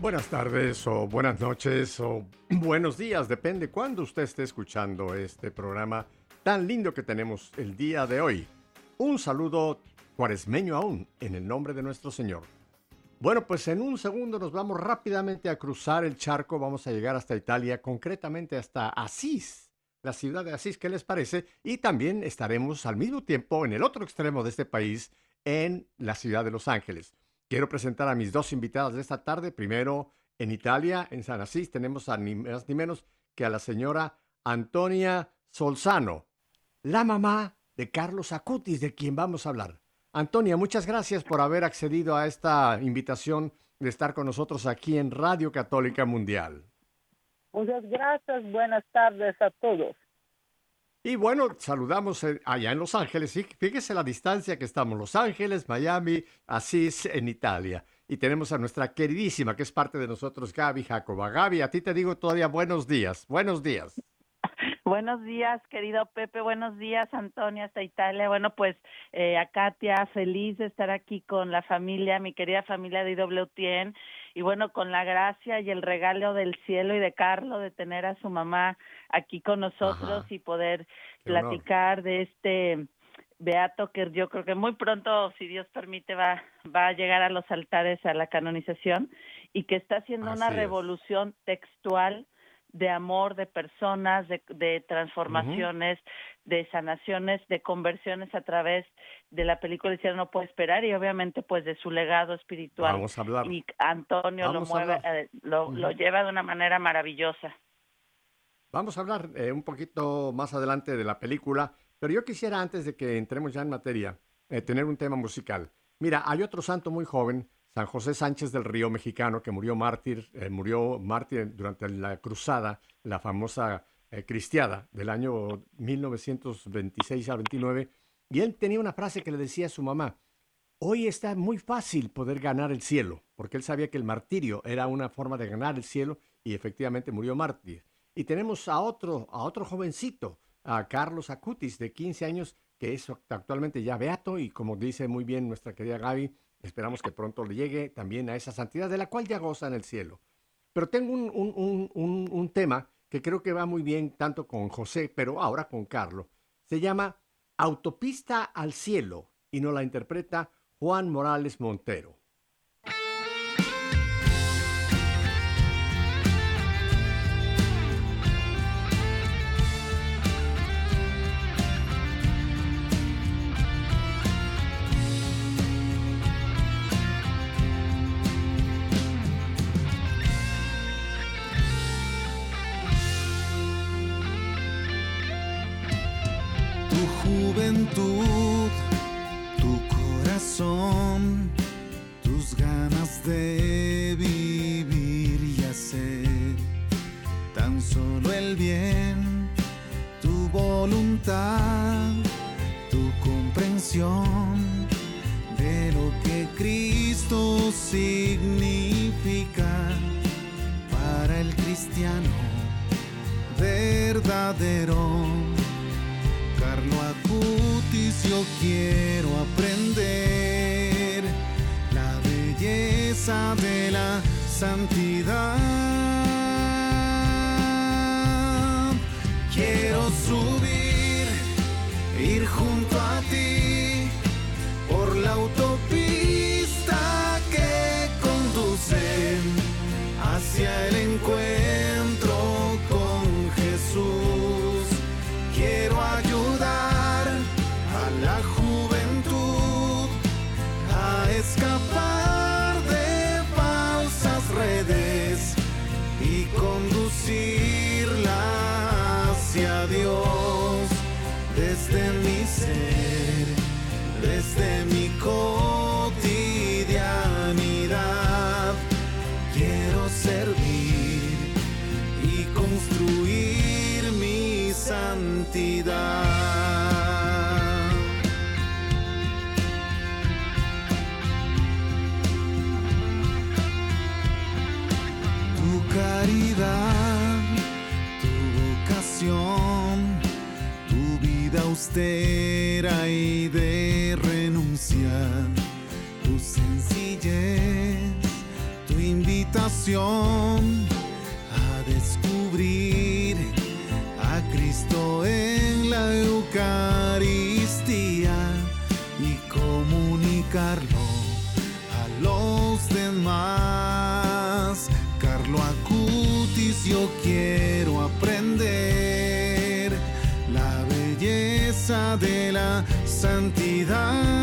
Buenas tardes o buenas noches o buenos días, depende cuándo usted esté escuchando este programa tan lindo que tenemos el día de hoy. Un saludo cuaresmeño aún, en el nombre de nuestro Señor. Bueno, pues en un segundo nos vamos rápidamente a cruzar el charco, vamos a llegar hasta Italia, concretamente hasta Asís, la ciudad de Asís, ¿qué les parece? Y también estaremos al mismo tiempo en el otro extremo de este país, en la ciudad de Los Ángeles. Quiero presentar a mis dos invitadas de esta tarde. Primero, en Italia, en San Asís, tenemos a ni más ni menos que a la señora Antonia Solzano la mamá de Carlos Acutis, de quien vamos a hablar. Antonia, muchas gracias por haber accedido a esta invitación de estar con nosotros aquí en Radio Católica Mundial. Muchas gracias, buenas tardes a todos. Y bueno, saludamos allá en Los Ángeles. Fíjese la distancia que estamos, Los Ángeles, Miami, Asís, en Italia. Y tenemos a nuestra queridísima, que es parte de nosotros, Gaby Jacoba. Gaby, a ti te digo todavía buenos días. Buenos días. Buenos días, querido Pepe. Buenos días, Antonia, hasta Italia. Bueno, pues eh, a Katia, feliz de estar aquí con la familia, mi querida familia de IWTN. Y bueno, con la gracia y el regalo del cielo y de Carlos de tener a su mamá aquí con nosotros y poder platicar de este beato que yo creo que muy pronto, si Dios permite, va, va a llegar a los altares a la canonización y que está haciendo una revolución textual de amor, de personas, de, transformaciones, de sanaciones, de conversiones a través de la película El cielo no puede esperar y obviamente pues de su legado espiritual. Vamos a hablar. Y Antonio lo mueve, eh, lo, lleva de una manera maravillosa. Vamos a hablar eh, un poquito más adelante de la película, pero yo quisiera antes de que entremos ya en materia, eh, tener un tema musical. Mira, hay otro santo muy joven San José Sánchez del Río mexicano, que murió mártir, eh, murió mártir durante la cruzada, la famosa eh, cristiada del año 1926 al 29, y él tenía una frase que le decía a su mamá, hoy está muy fácil poder ganar el cielo, porque él sabía que el martirio era una forma de ganar el cielo y efectivamente murió mártir. Y tenemos a otro, a otro jovencito, a Carlos Acutis, de 15 años, que es actualmente ya beato y como dice muy bien nuestra querida Gaby, Esperamos que pronto le llegue también a esa santidad de la cual ya goza en el cielo. Pero tengo un, tema que creo que va muy bien tanto con José, pero ahora con Carlos. Se llama Autopista al Cielo y nos la interpreta Juan Morales Montero. Y de renunciar, tu sencillez, tu invitación santidad.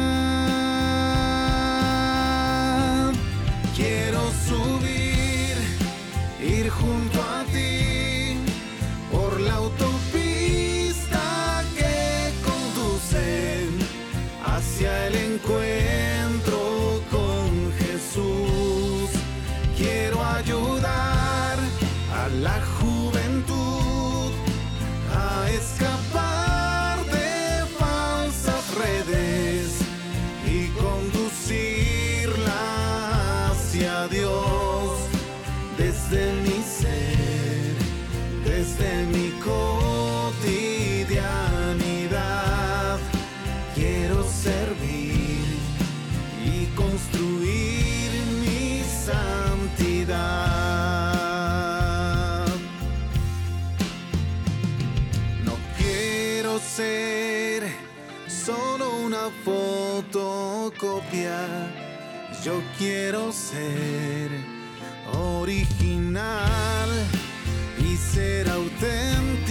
Quiero ser solo una fotocopia. Yo quiero ser original y ser auténtico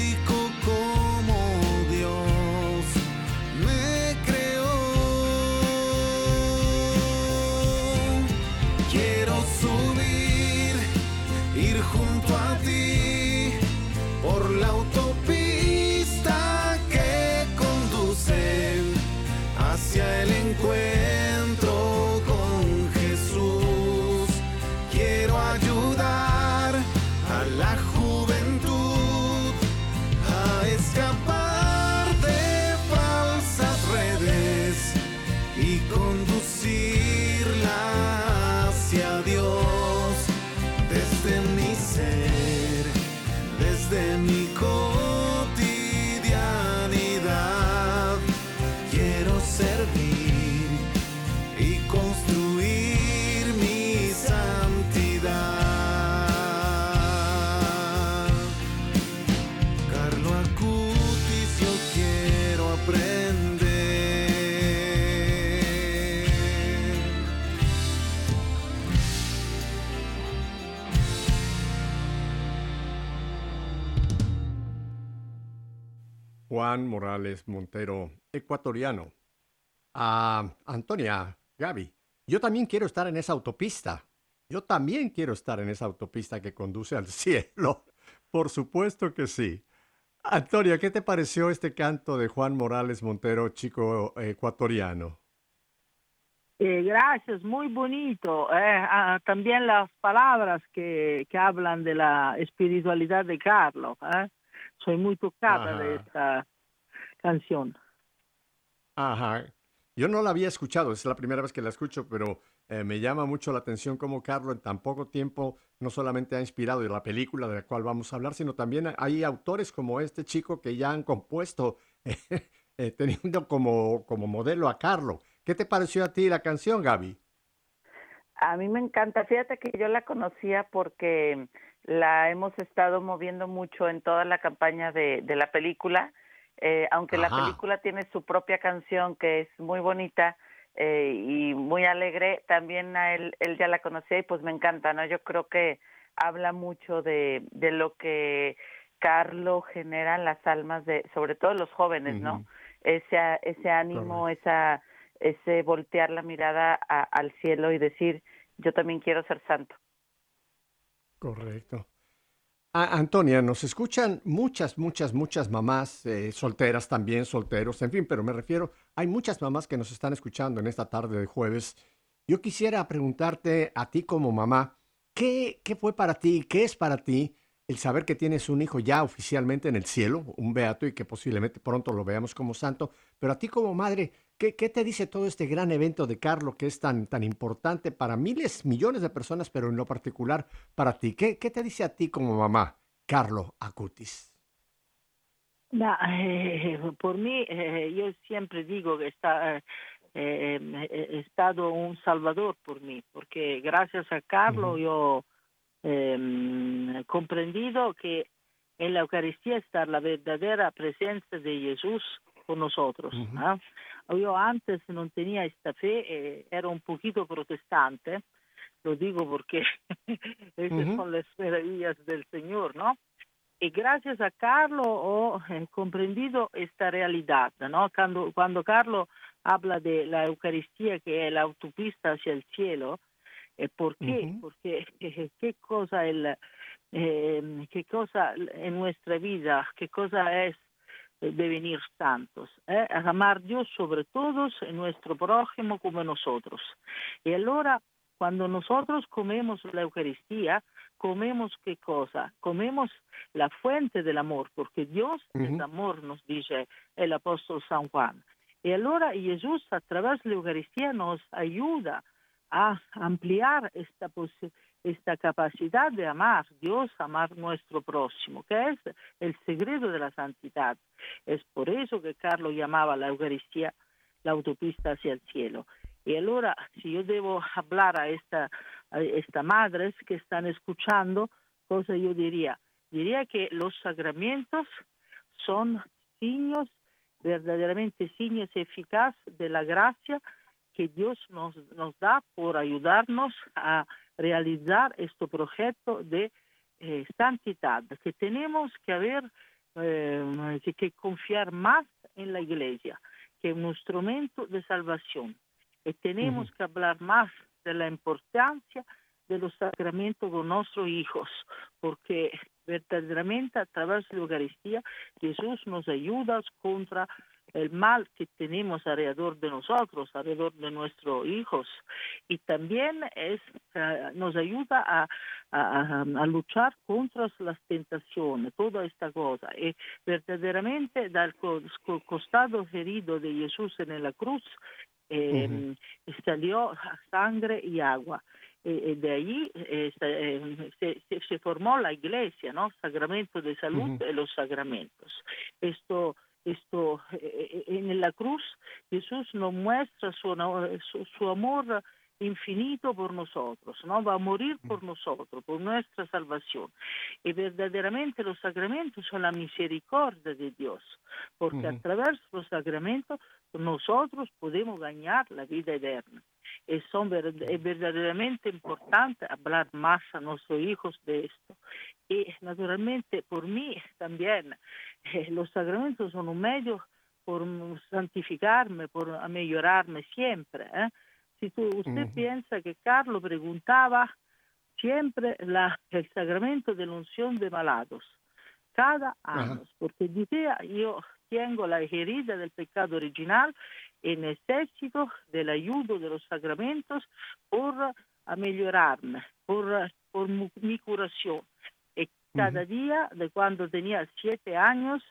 Juan Morales Montero, ecuatoriano. A Antonia, Gaby, yo también quiero estar en esa autopista. Yo también quiero estar en esa autopista que conduce al cielo. Por supuesto que sí. Antonia, ¿qué te pareció este canto de Juan Morales Montero, chico ecuatoriano? Eh, gracias, muy bonito. eh, ah, también las palabras que, que hablan de la espiritualidad de Carlos. eh. Soy muy tocada de esta canción. Ajá. Yo no la había escuchado, es la primera vez que la escucho, pero eh, me llama mucho la atención cómo Carlos en tan poco tiempo no solamente ha inspirado de la película de la cual vamos a hablar, sino también hay autores como este chico que ya han compuesto eh, teniendo como, como modelo a Carlos. ¿Qué te pareció a ti la canción, Gaby? A mí me encanta. Fíjate que yo la conocía porque la hemos estado moviendo mucho en toda la campaña de, de la película. Eh, aunque la película tiene su propia canción que es muy bonita eh, y muy alegre, también a él, él ya la conocía y pues me encanta, ¿no? Yo creo que habla mucho de, de lo que Carlos genera en las almas de, sobre todo los jóvenes, ¿no? Ese, ese ánimo, esa, ese voltear la mirada a- al cielo y decir, yo también quiero ser santo. Correcto. Antonia, nos escuchan muchas, muchas, muchas mamás eh, solteras también, solteros, en fin, pero me refiero, hay muchas mamás que nos están escuchando en esta tarde de jueves. Yo quisiera preguntarte a ti como mamá, ¿qué, qué fue para ti, qué es para ti el saber que tienes un hijo ya oficialmente en el cielo, un beato y que posiblemente pronto lo veamos como santo, pero a ti como madre, ¿qué, qué te dice todo este gran evento de Carlos que es tan, tan importante para miles, millones de personas, pero en lo particular para ti? ¿Qué, qué te dice a ti como mamá, Carlos Acutis? Eh, por mí, eh, yo siempre digo que está, eh, eh, he estado un salvador por mí, porque gracias a Carlos yo he eh, comprendido que en la Eucaristía está la verdadera presencia de Jesús con nosotros. ¿ah? Yo antes no tenía esta fe, eh, era un poquito protestante, lo digo porque esas Ujú. son las maravillas del Señor, ¿no? Y gracias a Carlos he comprendido esta realidad, ¿no? Cuando, cuando Carlos habla de la Eucaristía que es la autopista hacia el cielo, eh, ¿por qué? Ujú. Porque eh, qué cosa el, eh, qué cosa en nuestra vida, qué cosa es eh, devenir santos, ¿eh? amar a Dios sobre todos y nuestro prójimo como nosotros. Y allora, cuando nosotros comemos la Eucaristía, comemos qué cosa? Comemos la fuente del amor, porque Dios es Ujú. amor, nos dice el apóstol San Juan. Y allora Jesús a través de la Eucaristía nos ayuda a ampliar esta, posi- esta capacidad de amar Dios, amar nuestro próximo, que es el secreto de la santidad. Es por eso que Carlos llamaba la Eucaristía la autopista hacia el cielo. Y allora, si yo debo hablar a esta, a esta madres que están escuchando, cosa yo diría? Diría que los sacramentos son signos, verdaderamente signos eficaces de la gracia que Dios nos, nos da por ayudarnos a realizar este proyecto de eh, santidad, que tenemos que haber, eh, que, que confiar más en la iglesia, que es un instrumento de salvación. Y tenemos que hablar más de la importancia de los sacramentos con nuestros hijos, porque verdaderamente a través de la Eucaristía Jesús nos ayuda contra el mal que tenemos alrededor de nosotros, alrededor de nuestros hijos. Y también es, eh, nos ayuda a, a- a luchar contra las tentaciones, toda esta cosa. Y verdaderamente co- costado herido de Jesús en la cruz eh, salió sangre y agua. Eh, de allí eh, se, eh, se- se- formó la iglesia, ¿no? Sacramento de salud Ujú. y los sacramentos. Esto, esto eh, eh, en la cruz Jesús nos muestra su, su, su amor infinito por nosotros, ¿no? Va a morir por nosotros, por nuestra salvación. Y verdaderamente los sacramentos son la misericordia de Dios, porque a través de los sacramentos nosotros podemos ganar la vida eterna. Y son ver- es verdaderamente importante hablar más a nuestros hijos de esto. Y naturalmente por mí también eh, los sacramentos son un medio por santificarme, por mejorarme siempre. ¿eh? Si tú, usted piensa que Carlos preguntaba siempre la, el sacramento de la unción de malados, cada año, porque decía, yo tengo la herida del pecado original y necesito del ayudo de los sacramentos por mejorarme, por, por mi curación. Cada día, de cuando tenía siete años,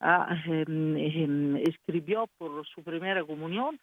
ah, em, em, escribió por su primera comunión,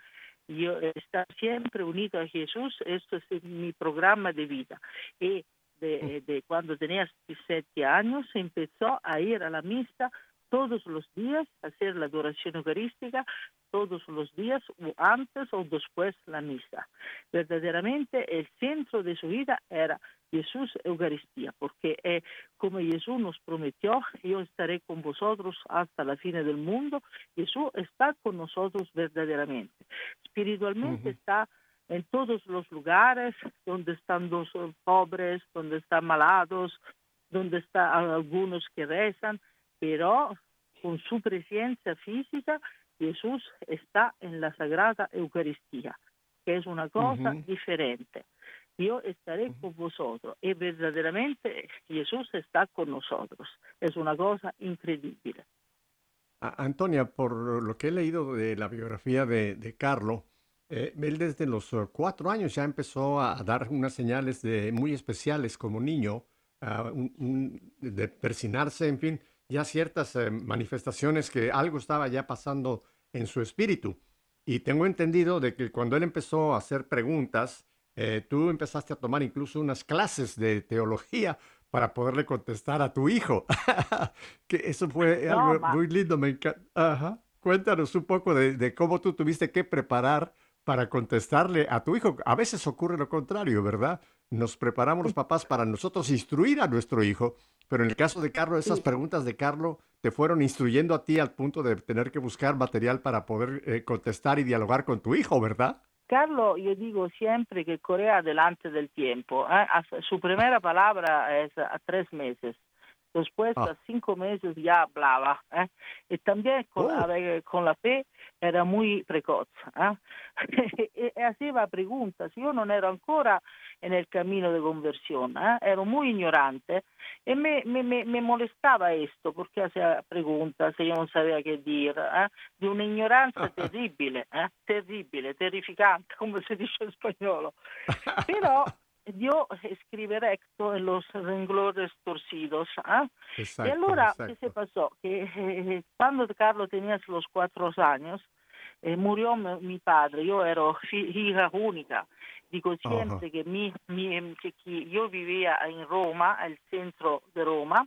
yo estar siempre unido a Jesús, esto es mi programa de vida. Y de, de cuando tenía siete años empezó a ir a la misa todos los días, hacer la adoración eucarística todos los días, o antes o después la misa. Verdaderamente el centro de su vida era Jesús Eucaristía, porque eh, como Jesús nos prometió, yo estaré con vosotros hasta la fin del mundo, Jesús está con nosotros verdaderamente. Espiritualmente está en todos los lugares donde están los pobres, donde están malados, donde están algunos que rezan, pero con su presencia física, Jesús está en la Sagrada Eucaristía, que es una cosa Ujú. diferente. Yo estaré con vosotros y verdaderamente Jesús está con nosotros. Es una cosa increíble. A- Antonia, por lo que he leído de la biografía de, de Carlo, eh, él desde los eh, cuatro años ya empezó a dar unas señales de, muy especiales como niño, ah, un- un- de persinarse, en fin, ya ciertas eh, manifestaciones que algo estaba ya pasando en su espíritu. Y tengo entendido de que cuando él empezó a hacer preguntas, eh, tú empezaste a tomar incluso unas clases de teología para poderle contestar a tu hijo. que eso fue No, algo ma- muy lindo, me encanta. Ajá. Cuéntanos un poco de, de cómo tú tuviste que preparar para contestarle a tu hijo. A veces ocurre lo contrario, ¿verdad? Nos preparamos los papás para nosotros instruir a nuestro hijo, pero en el caso de Carlos, esas preguntas de Carlos te fueron instruyendo a ti al punto de tener que buscar material para poder eh, contestar y dialogar con tu hijo, ¿verdad? Carlos, yo digo siempre que corre adelante del tiempo. ¿eh? Su primera palabra es a tres meses. Después, Ah. a cinco meses, ya hablaba. ¿eh? Y también con, Oh. a ver, con la fe era muy precoz. ¿eh? e, e hacía preguntas. Yo no era ancora en el camino de conversión. ¿eh? Ero muy ignorante. Y me, me, me, me molestaba esto porque hacía preguntas y yo no sabía qué decir. ¿eh? De una ignoranza terribile, ¿eh? terribile, terrificante, como se dice en español. Pero yo escribí recto en los renglones torcidos. ¿eh? Exacto. y allora, ¿qué exacto. se pasó? Que eh, cuando Carlos tenía los cuatro años, eh, murió mi, padre, yo fi- hija única. Digo siempre que, mi, mi- que, que yo vivía en Roma, al centro de Roma,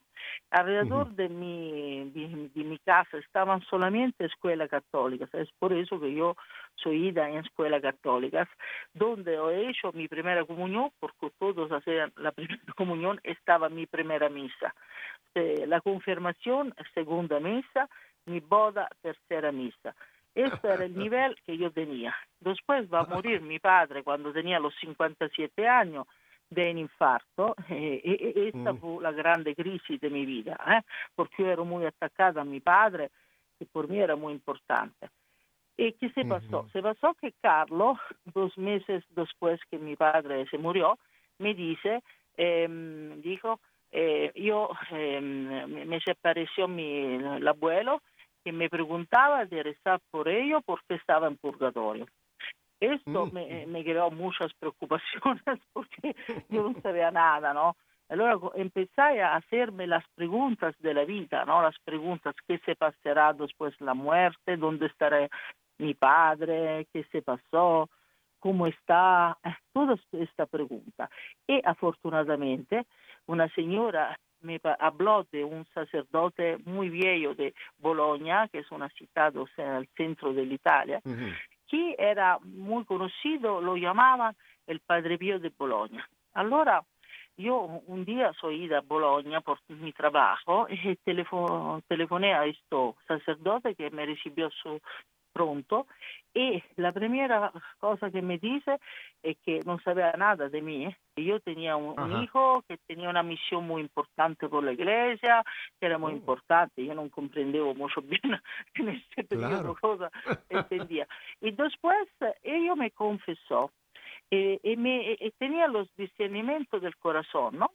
alrededor Ujú. de, mi, de, de mi casa estaban solamente escuelas católicas. Es por eso que yo soy ida en escuelas católicas, donde he hecho mi primera comunión, porque todos hacían la primera comunión, estaba mi primera misa. Eh, la confirmación, segunda misa, mi boda, tercera misa. Este era el nivel que yo tenía. Después va a morir mi padre cuando tenía los 57 años de un infarto eh, e- e- esta Mm. fue la grande crisis de mi vida, eh, porque yo ero muy atacada a mi padre, que por mí era muy importante. ¿Y qué se pasó? Se pasó que Carlos, dos meses después que mi padre se murió, me dice, ehm, dijo, eh, yo ehm, me- apareció mi, el abuelo que me preguntaba de rezar por ello porque estaba en purgatorio. Esto Mm. me, me creó muchas preocupaciones porque yo no sabía nada, ¿no? Allora empecé a hacerme las preguntas de la vida, ¿no? Las preguntas, ¿qué se pasará después de la muerte? ¿Dónde estará mi padre? ¿Qué se pasó? ¿Cómo está? Eh, Toda esta pregunta. Y afortunadamente una señora me pa- habló de un sacerdote muy viejo de Bologna, que es una ciudad o sea, al centro de Italia, Ujú. que era muy conocido, lo llamaban el Padre Pío de Bologna. Allora yo un día soy ida a Bologna por mi trabajo y telefo- telefoné a este sacerdote que me recibió su pronto y la primera cosa que me dice es que no sabía nada de mí, yo tenía un, un Ajá. hijo que tenía una misión muy importante por la iglesia, que era muy Oh. importante, yo no comprendevo mucho bien en este periodo Claro. cosa entendía. Y después ella me confesó eh, y, me, y tenía los discernimientos del corazón, ¿no?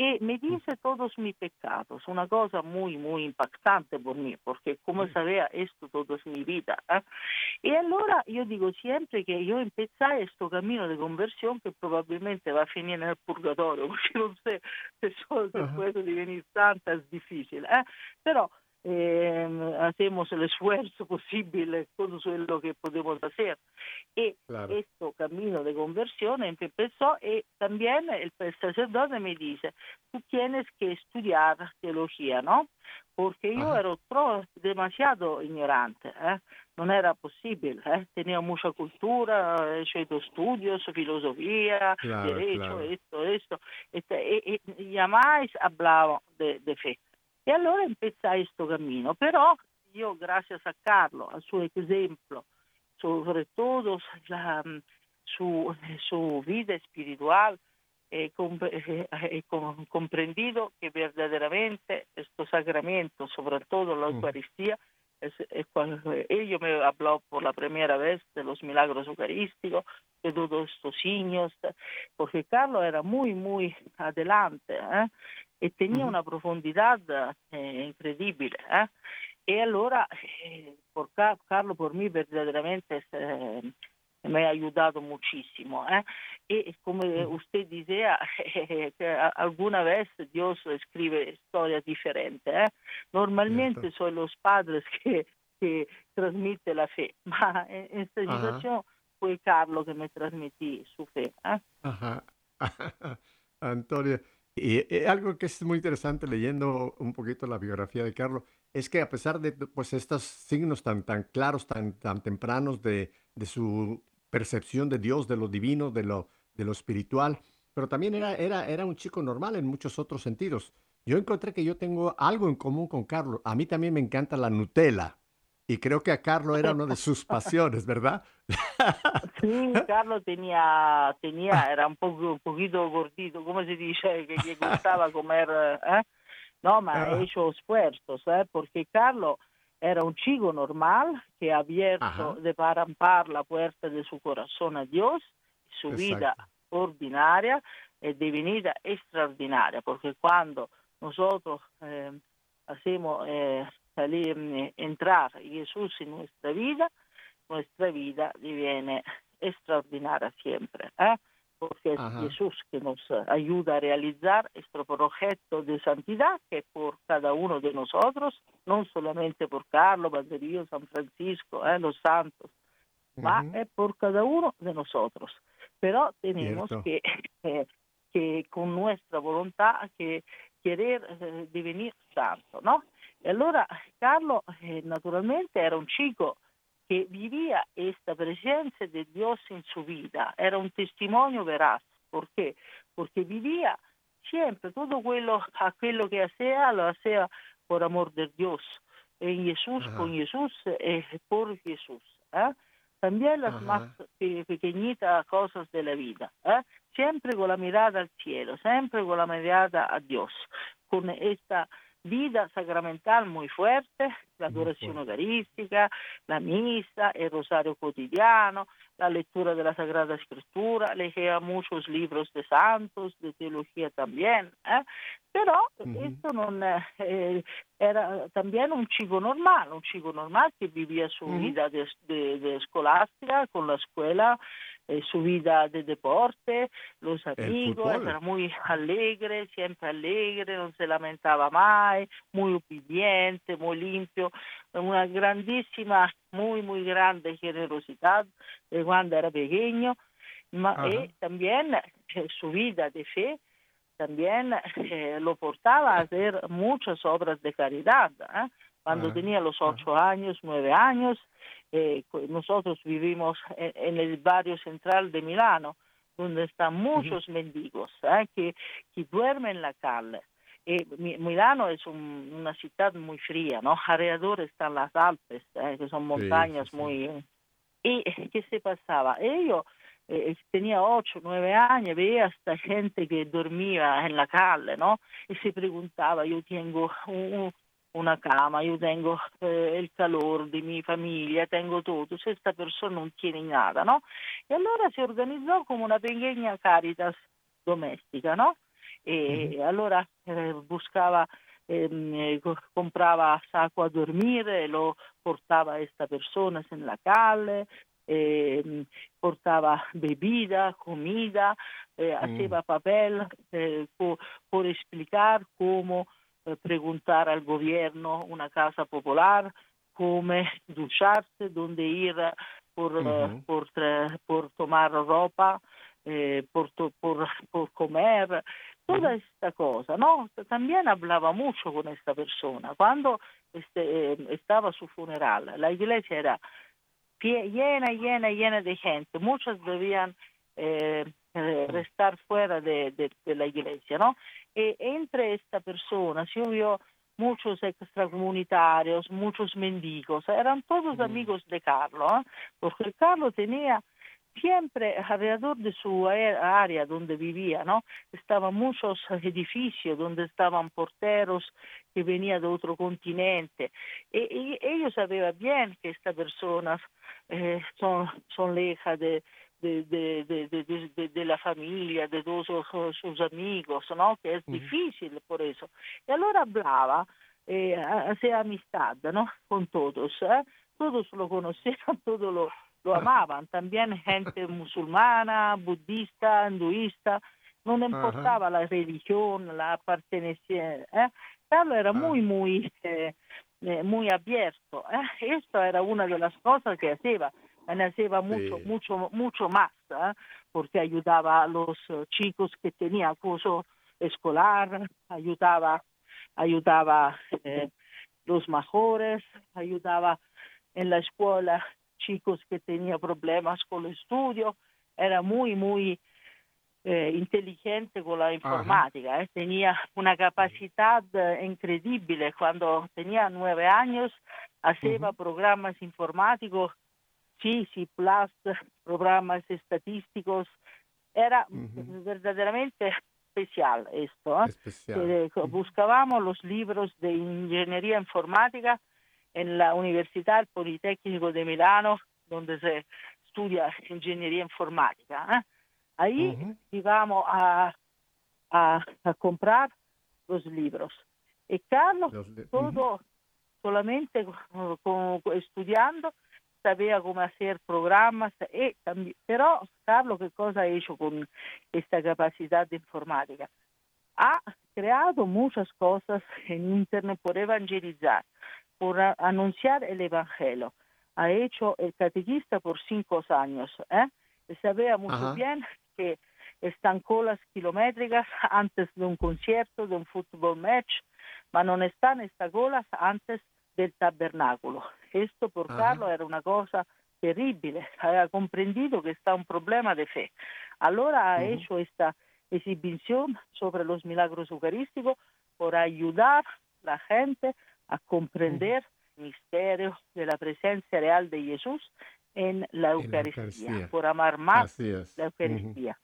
Y me dice todos mis pecados, una cosa muy, muy impactante por mí, porque como sabía esto toda mi vida. ¿eh? Y allora yo digo siempre que yo empecé este camino de conversión que probablemente va a finir en el purgatorio, porque no sé si solo Ajá. después de venir santa es difícil, ¿eh? pero eh, hacemos el esfuerzo posible, todo lo que podemos hacer. Y Claro. este camino de conversión empezó y también el sacerdote me dice, tú tienes que estudiar teología, ¿no? Porque yo Ajá. era tro- demasiado ignorante, ¿eh? no era posible, ¿eh? tenía mucha cultura, he hecho estudios, filosofía, Claro, derecho, claro. esto, esto, este, y, y- jamás hablaba de, de fe. Y allora empecé este camino, pero yo gracias a Carlo, a su ejemplo, sobre todo la, su, su vida espiritual, eh, com- comprendido que verdaderamente estos sacramentos, sobre todo la Mm. Eucaristía, es, es cuando ella me habló por la primera vez de los milagros eucarísticos, de todos estos signos, porque Carlos era muy, muy adelante ¿eh? y tenía una profundidad eh, increíble. ¿eh? Y allora, eh, por Ca- Carlo, por mí verdaderamente eh, me ha ayudado muchísimo. ¿eh? Y como usted decía, alguna vez Dios escribe historias diferentes. ¿eh? Normalmente son los padres que, que transmiten la fe, ma en esta Ajá. situación fue Carlo que me transmití su fe. ¿eh? Ajá. Antonio, Y eh, algo que es muy interesante leyendo un poquito la biografía de Carlos es que a pesar de pues estos signos tan, tan claros, tan, tan tempranos de, de su percepción de Dios, de lo divino, de lo, de lo espiritual, pero también era, era, era un chico normal en muchos otros sentidos. Yo encontré que yo tengo algo en común con Carlos. A mí también me encanta la Nutella. Y creo que a Carlos era una de sus pasiones, ¿verdad? Sí, Carlos tenía, tenía, era un poco, un poquito gordito, ¿cómo se dice? Que le gustaba comer, ¿eh? No, ma ha hecho esfuerzos, ¿eh? Porque Carlos era un chico normal que ha abierto Ajá. de par en par la puerta de su corazón a Dios, su vida Exacto. ordinaria es divinidad extraordinaria, porque cuando nosotros eh, hacemos eh, salir, eh, entrar Jesús en nuestra vida, nuestra vida diviene extraordinaria siempre, ¿eh? Porque es Ajá. Jesús que nos eh, ayuda a realizar este proyecto de santidad que es por cada uno de nosotros, no solamente por Carlos, Banderío, San Francisco, ¿eh? los santos, ma Ujú. es por cada uno de nosotros. Pero tenemos Cierto. que, eh, que con nuestra voluntad que querer eh, divenir santo, ¿no? Y allora Carlo eh, naturalmente era un chico que vivía esta presencia de Dios en su vida, era un testimonio veraz. ¿Por qué? Porque vivía siempre todo quello, aquello que hacía, lo hacía por amor de Dios, en Jesús, Ajá. con Jesús, eh, por Jesús. ¿eh? También las Ajá. más pe- pequeñitas cosas de la vida, ¿eh? siempre con la mirada al cielo, siempre con la mirada a Dios, con esta vida sacramental muy fuerte, la adoración eucarística, la misa, el rosario cotidiano, la lectura de la Sagrada Escritura, leía muchos libros de santos, de teología también, ¿eh? pero Ujú. esto non eh, eh, era también un chico normal, un chico normal que vivía su vida de, de- de escolástica con la escuela, eh, su vida de deporte, los amigos, era muy alegre, siempre alegre, no se lamentaba mai, muy obediente, muy limpio, una grandísima, muy, muy grande generosidad de cuando era pequeño, ma y también eh, su vida de fe también eh, lo portaba a hacer muchas obras de caridad. ¿eh? Cuando tenía los ocho años, nueve años, eh, nosotros vivimos en, en el barrio central de Milano, donde están muchos mendigos ¿eh? que, que duermen en la calle. Eh, Mi- Milano es un- una ciudad muy fría, ¿no? Alrededor están las Alpes, ¿eh? que son montañas sí. muy... ¿Y qué se pasaba? Ellos eh, tenía ocho, nueve años, veía esta gente que dormía en la calle, ¿no? Y se preguntaba, yo tengo un- una cama, yo tengo eh, el calor de mi familia, tengo todo, si esta persona non tiene nada, ¿no? E allora si organizzò come una pequeña caritas domestica, ¿no? E allora eh, buscava, ehm, eh, co- comprava saco a dormire, lo portava a esta personas en la calle, eh, portaba bebida, comida, eh, hacía papel eh, po- por explicar cómo eh, preguntar al gobierno una casa popular, cómo ducharse, dónde ir eh, por, eh, por, tomar ropa, eh, por, por, por comer, toda esta cosa, ¿no? También hablaba mucho con esta persona. Cuando este, eh, estaba su funeral, la iglesia era llena, llena, llena de gente. Muchos debían eh, eh, restar fuera de, de- de la iglesia, ¿no? Y entre esta persona se vio muchos extracomunitarios, muchos mendigos, eran todos amigos de Carlos, ¿eh? porque Carlos tenía siempre alrededor de su área donde vivía, ¿no? Estaban muchos edificios donde estaban porteros que venían de otro continente. Y, y ellos sabían bien que estas personas eh, son, son lejas de, de, de, de, de, la familia, de todos sus, sus amigos, ¿no? Que es difícil por eso. Y allora hablaba, eh, hacía amistad, ¿no? Con todos, ¿eh? Todos lo conocían, todos lo, lo amaban, también gente musulmana, budista, hinduista, no le Ajá. importaba la religión, la pertenencia. ¿eh? Carlos era Ah. muy, muy, eh, eh, muy abierto. ¿eh? Esto era una de las cosas que hacía. Hacía mucho, Sí. mucho, mucho más, ¿eh? porque ayudaba a los eh, chicos que tenían acoso escolar, ayudaba, ayudaba eh, los mejores, ayudaba en la escuela chicos que tenían problemas con el estudio, era muy, muy eh, inteligente con la informática, eh. tenía una capacidad eh, increíble. Cuando tenía nueve años, hacía programas informáticos, C, C++, programas estadísticos. Era verdaderamente especial esto. Buscábamos los libros de ingeniería informática en la Universidad Politécnico de Milano, donde se estudia ingeniería informática. Ahí íbamos a, a, comprar los libros. Y Carlos, todo solamente estudiando, sabía cómo hacer programas, y también, pero Carlos, ¿qué cosa ha hecho con esta capacidad de informática? Ha creado muchas cosas en Internet por evangelizar por anunciar el Evangelio. Ha hecho el catequista por cinco años. ¿eh? Sabía muy bien que están colas kilométricas antes de un concierto, de un fútbol match, pero no están estas colas antes del tabernáculo. Esto por Carlos era una cosa terrible. Ha comprendido que está un problema de fe. Ahora ha hecho esta exhibición sobre los milagros eucarísticos por ayudar a la gente a comprender el misterio de la presencia real de Jesús en la Eucaristía, por amar más la Eucaristía.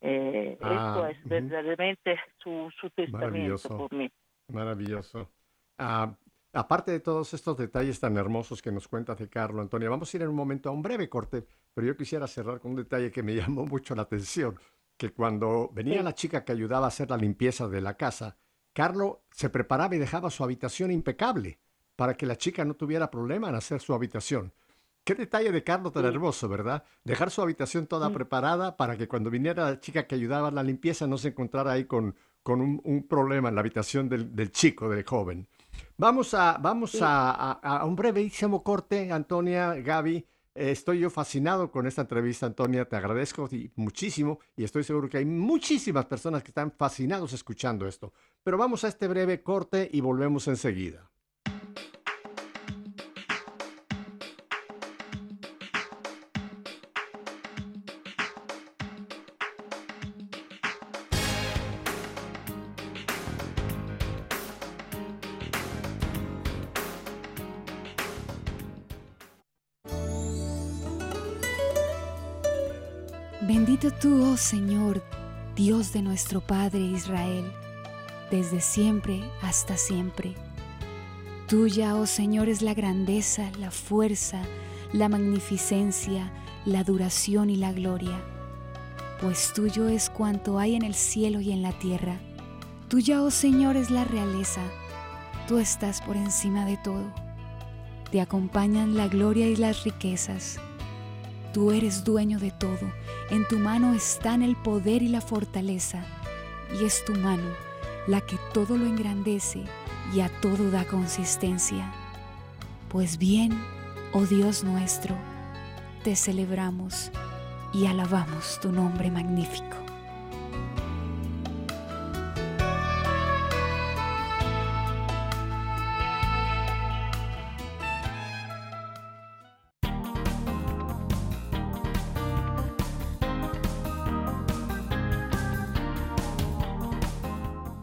Eh, ah, esto es verdaderamente su, su testamento por mí. Maravilloso. Ah, aparte de todos estos detalles tan hermosos que nos cuenta de Carlos Antonio, vamos a ir en un momento a un breve corte, pero yo quisiera cerrar con un detalle que me llamó mucho la atención, que cuando venía la chica que ayudaba a hacer la limpieza de la casa, Carlo se preparaba y dejaba su habitación impecable para que la chica no tuviera problema en hacer su habitación. Qué detalle de Carlo tan hermoso, ¿verdad? Dejar su habitación toda preparada para que cuando viniera la chica que ayudaba a la limpieza no se encontrara ahí con, con un, problema en la habitación del, chico, del joven. Vamos a, vamos a, a, a, un brevísimo corte, Antonia, Gaby. Eh, estoy yo fascinado con esta entrevista, Antonia. Te agradezco muchísimo y estoy seguro que hay muchísimas personas que están fascinados escuchando esto. Pero vamos a este breve corte y volvemos enseguida. Señor, Dios de nuestro Padre Israel, desde siempre hasta siempre. Tuya, oh Señor, es la grandeza, la fuerza, la magnificencia, la duración y la gloria. Pues tuyo es cuanto hay en el cielo y en la tierra. Tuya, oh Señor, es la realeza. Tú estás por encima de todo. Te acompañan la gloria y las riquezas. Tú eres dueño de todo en tu mano están el poder y la fortaleza, y es tu mano la que todo lo engrandece y a todo da consistencia. Pues bien, oh Dios nuestro, te celebramos y alabamos tu nombre magnífico.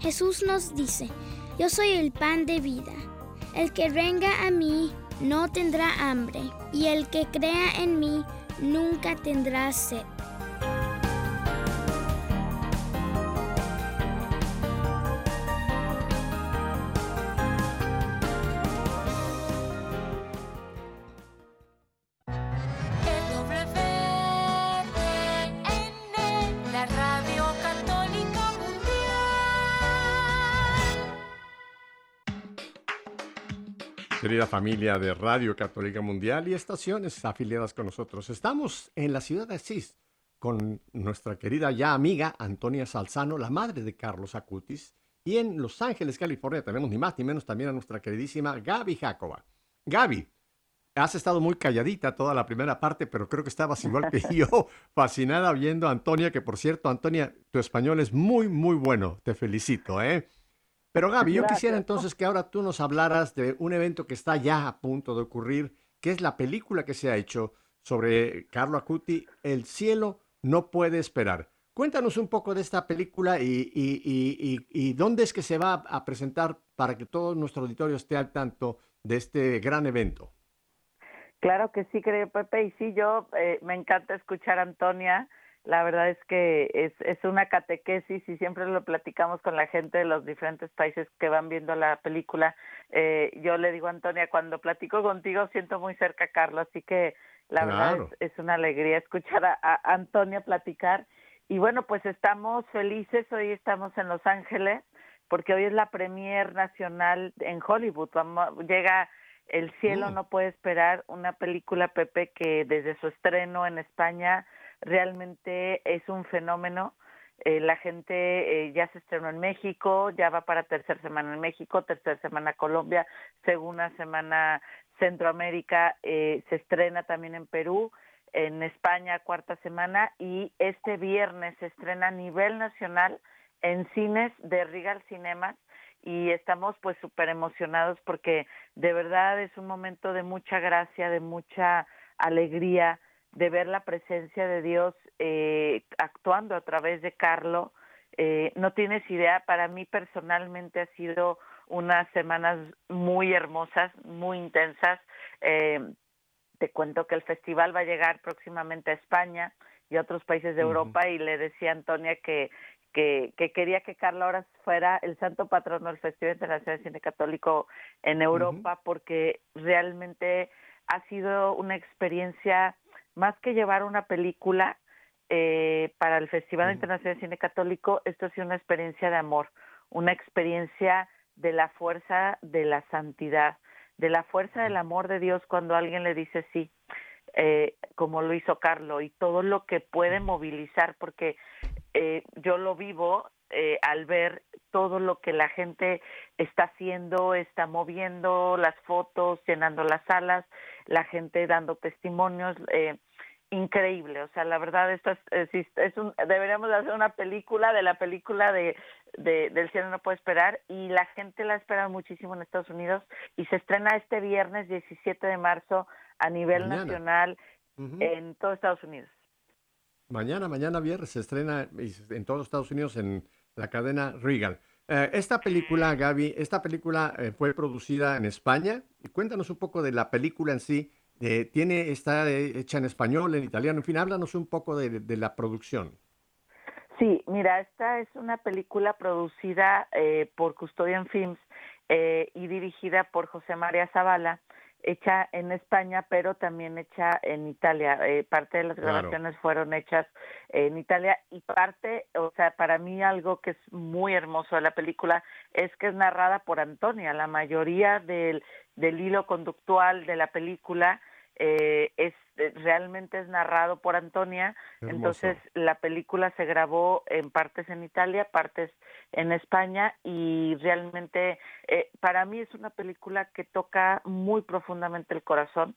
Jesús nos dice, yo soy el pan de vida. El que venga a mí no tendrá hambre, y el que crea en mí nunca tendrá sed. Querida familia de Radio Católica Mundial y estaciones afiliadas con nosotros, estamos en la ciudad de Asís con nuestra querida ya amiga Antonia Salzano, la madre de Carlos Acutis, y en Los Ángeles, California, tenemos ni más ni menos también a nuestra queridísima Gaby Jacoba. Gaby, has estado muy calladita toda la primera parte, pero creo que estabas igual que yo, fascinada viendo a Antonia, que por cierto, Antonia, tu español es muy, muy bueno. Te felicito, ¿eh? Pero Gaby, yo quisiera entonces que ahora tú nos hablaras de un evento que está ya a punto de ocurrir, que es la película que se ha hecho sobre Carlo Acuti, El cielo no puede esperar. Cuéntanos un poco de esta película y, y, dónde es que se va a presentar para que todo nuestro auditorio esté al tanto de este gran evento. Claro que sí, creo Pepe, y sí, yo eh, me encanta escuchar a Antonia. La verdad es que es, es una catequesis y siempre lo platicamos con la gente de los diferentes países que van viendo la película. Eh, yo le digo a Antonia, cuando platico contigo siento muy cerca a Carlos, así que la verdad es, una alegría escuchar a, a Antonia platicar. Y bueno, pues estamos felices, hoy estamos en Los Ángeles, porque hoy es la premier nacional en Hollywood. llega el cielo mm. no puede esperar una película Pepe que desde su estreno en España realmente es un fenómeno. Eh, la gente eh, ya se estrenó en México, ya va para tercera semana en México, tercera semana Colombia, segunda semana Centroamérica, eh, se estrena también en Perú, en España cuarta semana y este viernes se estrena a nivel nacional en cines de Regal Cinemas y estamos pues súper emocionados porque de verdad es un momento de mucha gracia, de mucha alegría, de ver la presencia de Dios eh, actuando a través de Carlo. Eh, no tienes idea, para mí personalmente ha sido unas semanas muy hermosas, muy intensas. Eh, te cuento que el festival va a llegar próximamente a España y a otros países de Europa y le decía a Antonia que que, quería que Carla ahora fuera el santo patrono del Festival Internacional de Cine Católico en Europa, porque realmente ha sido una experiencia, más que llevar una película eh, para el Festival Internacional de Cine Católico, esto ha sido una experiencia de amor, una experiencia de la fuerza de la santidad, de la fuerza del amor de Dios cuando alguien le dice sí. Eh, como lo hizo Carlo y todo lo que puede movilizar, porque eh, yo lo vivo eh, al ver todo lo que la gente está haciendo, está moviendo las fotos, llenando las salas, la gente dando testimonios, eh, increíble. O sea, la verdad esto es, es, un, deberíamos hacer una película de la película de, de, del cielo no puede esperar y la gente la espera muchísimo en Estados Unidos y se estrena este viernes 17 de marzo a nivel nacional en todo Estados Unidos. Mañana, mañana viernes se estrena en todos los Estados Unidos en la cadena Regal. Eh, esta película, Gaby, esta película eh, fue producida en España. Cuéntanos un poco de la película en sí. Eh, tiene, está hecha en español, en italiano, en fin, háblanos un poco de, de la producción. Sí, mira, esta es una película producida por Custodian Films y dirigida por José María Zavala hecha en España, pero también hecha en Italia. Eh, parte de las grabaciones fueron hechas en Italia y parte, o sea, para mí algo que es muy hermoso de la película es que es narrada por Antonia. La mayoría del, del hilo conductual de la película eh, es eh, realmente es narrado por Antonia, entonces la película se grabó en partes en Italia, partes en España y realmente eh, para mí es una película que toca muy profundamente el corazón.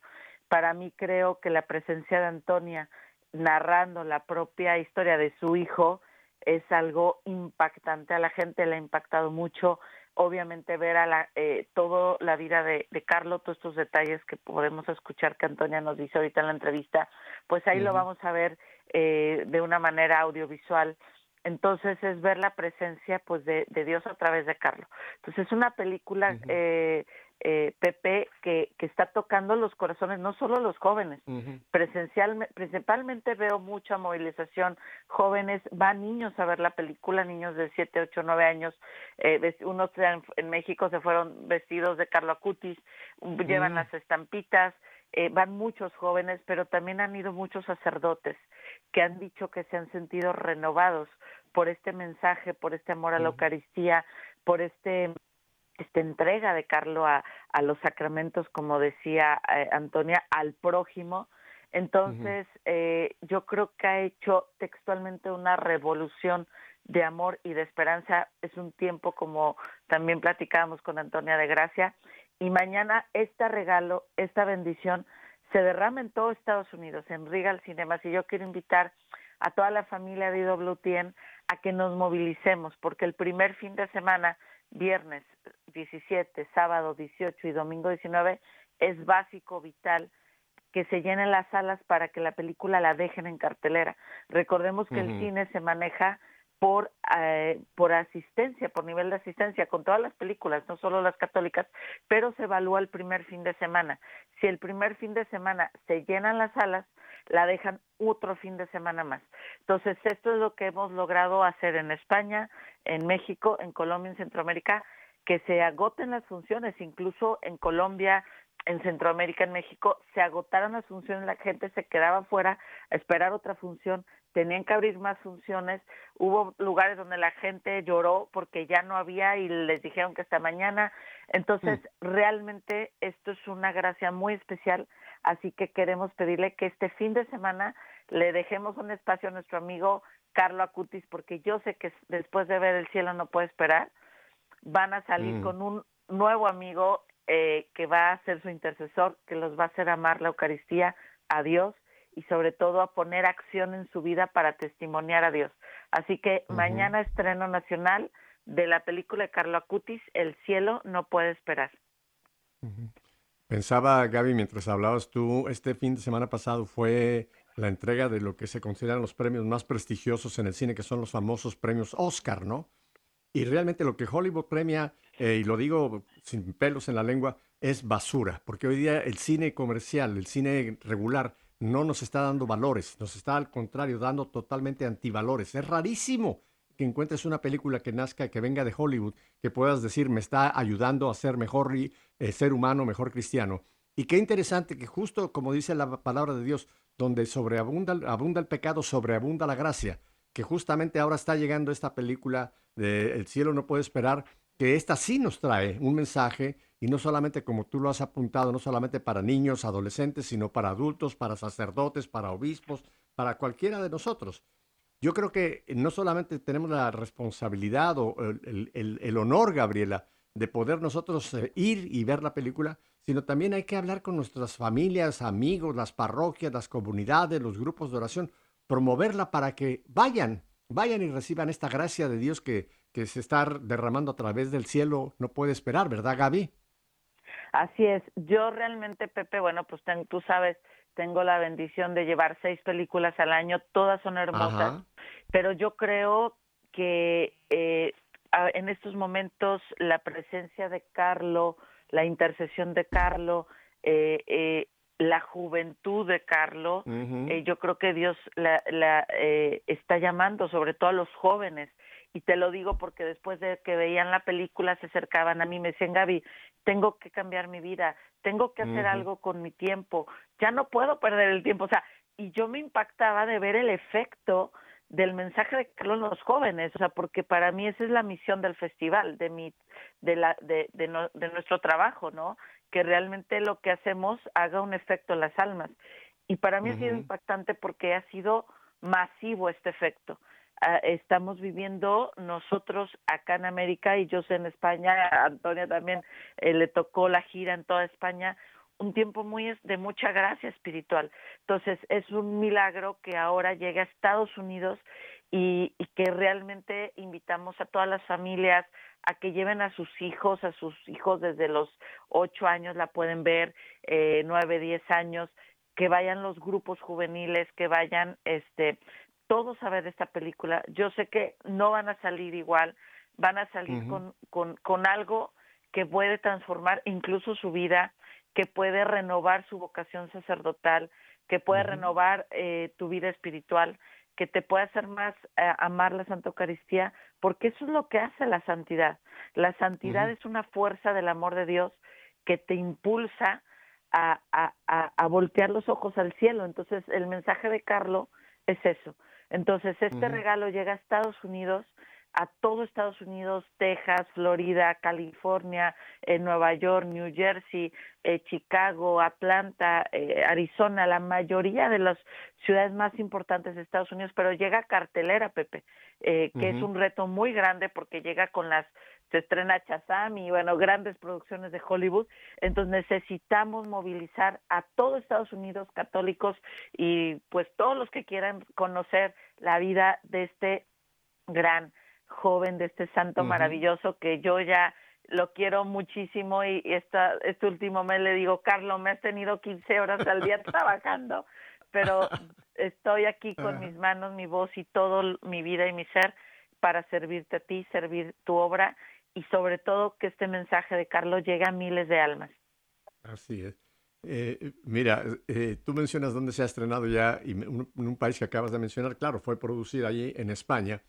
Para mí creo que la presencia de Antonia narrando la propia historia de su hijo es algo impactante, a la gente le ha impactado mucho, obviamente ver a la, eh, toda la vida de, de Carlos, todos estos detalles que podemos escuchar que Antonia nos dice ahorita en la entrevista, pues ahí lo vamos a ver eh, de una manera audiovisual. Entonces es ver la presencia pues de, de Dios a través de Carlos. Entonces es una película eh, eh, Pepe, que, que está tocando los corazones, no solo los jóvenes. Presencial, principalmente veo mucha movilización. Jóvenes, van niños a ver la película, niños de 7, 8, 9 años. Eh, unos en, México se fueron vestidos de Carlo Acutis, llevan las estampitas. Eh, van muchos jóvenes, pero también han ido muchos sacerdotes que han dicho que se han sentido renovados por este mensaje, por este amor a la Eucaristía, por este esta entrega de Carlo a, a los sacramentos, como decía eh, Antonia, al prójimo. Entonces, eh, yo creo que ha hecho textualmente una revolución de amor y de esperanza. Es un tiempo, como también platicábamos con Antonia de Gracia. Y mañana este regalo, esta bendición, se derrama en todo Estados Unidos, en Regal Cinemas, y yo quiero invitar a toda la familia de IWTN a que nos movilicemos, porque el primer fin de semana, viernes 17, sábado 18 y domingo 19, es básico, vital, que se llenen las salas para que la película la dejen en cartelera. Recordemos que el cine se maneja por, eh, por asistencia, por nivel de asistencia, con todas las películas, no solo las católicas, pero se evalúa el primer fin de semana. Si el primer fin de semana se llenan las salas, la dejan otro fin de semana más. Entonces, esto es lo que hemos logrado hacer en España, en México, en Colombia, en Centroamérica, que se agoten las funciones, incluso en Colombia, en Centroamérica, en México, se agotaron las funciones, la gente se quedaba fuera a esperar otra función, tenían que abrir más funciones, hubo lugares donde la gente lloró porque ya no había y les dijeron que hasta mañana, entonces mm. realmente esto es una gracia muy especial, así que queremos pedirle que este fin de semana le dejemos un espacio a nuestro amigo Carlo Acutis, porque yo sé que después de ver el cielo no puede esperar, van a salir mm. con un nuevo amigo eh, que va a ser su intercesor, que los va a hacer amar la Eucaristía a Dios y sobre todo a poner acción en su vida para testimoniar a Dios. Así que mañana estreno nacional de la película de Carlo Acutis, El cielo no puede esperar. Pensaba, Gaby, mientras hablabas tú, este fin de semana pasado fue la entrega de lo que se consideran los premios más prestigiosos en el cine, que son los famosos premios Oscar, ¿no? Y realmente lo que Hollywood premia, eh, y lo digo sin pelos en la lengua, es basura, porque hoy día el cine comercial, el cine regular, no nos está dando valores, nos está al contrario dando totalmente antivalores. Es rarísimo que encuentres una película que nazca, que venga de Hollywood, que puedas decir me está ayudando a ser mejor eh, ser humano, mejor cristiano. Y qué interesante que justo como dice la palabra de Dios, donde sobreabunda abunda el pecado, sobreabunda la gracia, que justamente ahora está llegando esta película el cielo no puede esperar, que esta sí nos trae un mensaje y no solamente como tú lo has apuntado, no solamente para niños, adolescentes, sino para adultos, para sacerdotes, para obispos, para cualquiera de nosotros. Yo creo que no solamente tenemos la responsabilidad o el, honor, Gabriela, de poder nosotros eh, ir y ver la película, sino también hay que hablar con nuestras familias, amigos, las parroquias, las comunidades, los grupos de oración, promoverla para que vayan vayan y reciban esta gracia de Dios que, que se está derramando a través del cielo, no puede esperar, ¿verdad, Gaby? Así es. Yo realmente, Pepe, bueno, pues tú sabes, tengo la bendición de llevar seis películas al año, todas son hermosas, pero yo creo que eh, en estos momentos la presencia de Carlo, la intercesión de Carlo, eh, eh, la juventud de Carlos, eh, yo creo que Dios la, la eh, está llamando sobre todo a los jóvenes y te lo digo porque después de que veían la película se acercaban a mí me decían Gaby tengo que cambiar mi vida tengo que hacer algo con mi tiempo ya no puedo perder el tiempo o sea y yo me impactaba de ver el efecto del mensaje de Carlos los jóvenes, o sea, porque para mí esa es la misión del festival, de mi, de la, de, de, de nuestro trabajo, ¿no? que realmente lo que hacemos haga un efecto en las almas. Y para mí ha sido impactante porque ha sido masivo este efecto. Ah, estamos viviendo nosotros acá en América y yo sé en España, a Antonia también eh, le tocó la gira en toda España, un tiempo muy de mucha gracia espiritual. Entonces es un milagro que ahora llegue a Estados Unidos y, y que realmente invitamos a todas las familias, a que lleven a sus hijos, a sus hijos desde los ocho años la pueden ver, eh, nueve, diez años, que vayan los grupos juveniles, que vayan, este, todos a ver esta película. Yo sé que no van a salir igual, van a salir con, con, con algo que puede transformar incluso su vida, que puede renovar su vocación sacerdotal, que puede renovar eh, tu vida espiritual que te pueda hacer más eh, amar la Santa Eucaristía, porque eso es lo que hace la santidad. La santidad es una fuerza del amor de Dios que te impulsa a, a, a, voltear los ojos al cielo. Entonces, el mensaje de Carlo es eso. Entonces, este regalo llega a Estados Unidos a todo Estados Unidos, Texas, Florida, California, eh, Nueva York, New Jersey, eh, Chicago, Atlanta, eh, Arizona, la mayoría de las ciudades más importantes de Estados Unidos, pero llega cartelera, Pepe, que es un reto muy grande porque llega con las se estrena Chazam y bueno, grandes producciones de Hollywood. Entonces necesitamos movilizar a todo Estados Unidos católicos y pues todos los que quieran conocer la vida de este gran joven, de este santo maravilloso que yo ya lo quiero muchísimo y esta, este último mes le digo, Carlos, me has tenido 15 horas al día trabajando, pero estoy aquí con mis manos, mi voz y todo mi vida y mi ser para servirte a ti, servir tu obra y sobre todo que este mensaje de Carlos llegue a miles de almas. Así es. Eh, mira, eh, tú mencionas dónde se ha estrenado ya, y en un país que acabas de mencionar, claro, fue producida allí en España,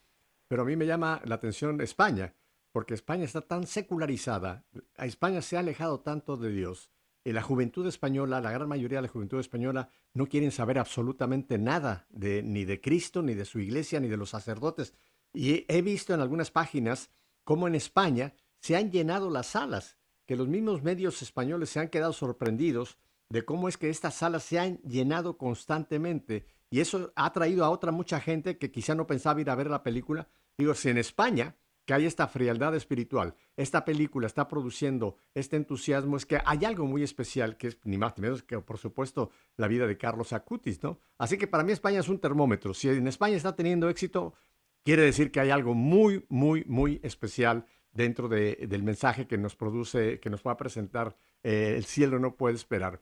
pero a mí me llama la atención España, porque España está tan secularizada, a España se ha alejado tanto de Dios, y la juventud española, la gran mayoría de la juventud española, no quieren saber absolutamente nada de, ni de Cristo, ni de su iglesia, ni de los sacerdotes. Y he visto en algunas páginas cómo en España se han llenado las salas, que los mismos medios españoles se han quedado sorprendidos de cómo es que estas salas se han llenado constantemente y eso ha traído a otra mucha gente que quizá no pensaba ir a ver la película. Digo, si en España, que hay esta frialdad espiritual, esta película está produciendo este entusiasmo, es que hay algo muy especial, que es ni más ni menos que, por supuesto, la vida de Carlos Acutis, ¿no? Así que para mí España es un termómetro. Si en España está teniendo éxito, quiere decir que hay algo muy, muy, muy especial dentro del mensaje que nos produce, que nos va a presentar eh, El cielo no puede esperar.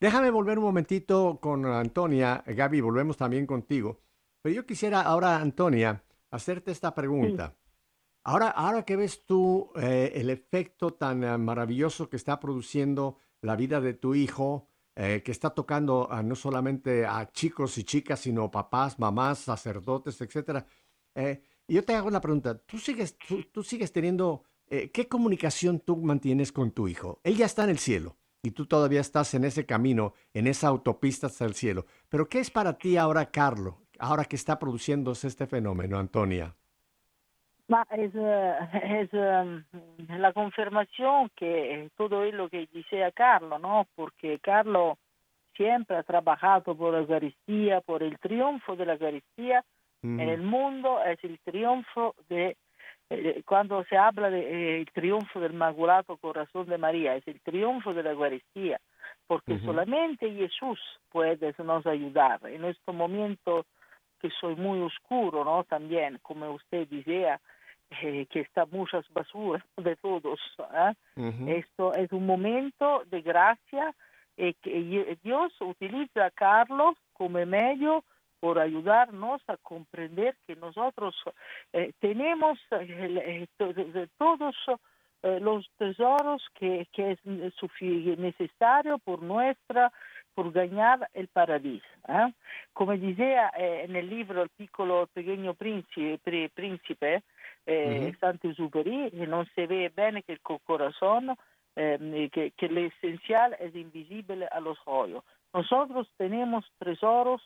Déjame volver un momentito con Antonia. Gaby, volvemos también contigo. Pero yo quisiera ahora, Antonia, hacerte esta pregunta. Ahora, ahora que ves tú eh, el efecto tan eh, maravilloso que está produciendo la vida de tu hijo, que está tocando no solamente a chicos y chicas, sino papás, mamás, sacerdotes, etcétera, eh, yo te hago la pregunta, ¿tú sigues, tú, sigues teniendo, eh, qué comunicación tú mantienes con tu hijo? Él ya está en el cielo y tú todavía estás en ese camino, en esa autopista hasta el cielo. Pero ¿qué es para ti ahora, Carlos, ahora que está produciéndose este fenómeno, Antonia? es, eh, em, la confirmación que todo es lo que dice Carlos, ¿no? Porque Carlos siempre ha trabajado por la Eucaristía, por el triunfo de la Eucaristía, en el mundo es el triunfo de, eh, cuando se habla del de, eh, triunfo del Inmaculado Corazón de María, es el triunfo de la Eucaristía, porque solamente Jesús puede nos ayudar en este momento que soy muy oscuro, ¿no? También, como usted decía, eh, que está muchas basuras de todos. Esto es un momento de gracia que Dios utiliza a Carlos como medio por ayudarnos a comprender que nosotros eh, tenemos eh, eh, todos los tesoros que, que es necesario por nuestra por ganar el paraíso. Como decía en el libro El piccolo pequeño príncipe, príncipe eh, Superi, no se ve bien que el corazón, que, que lo esencial es invisible a los ojos. Nosotros tenemos tesoros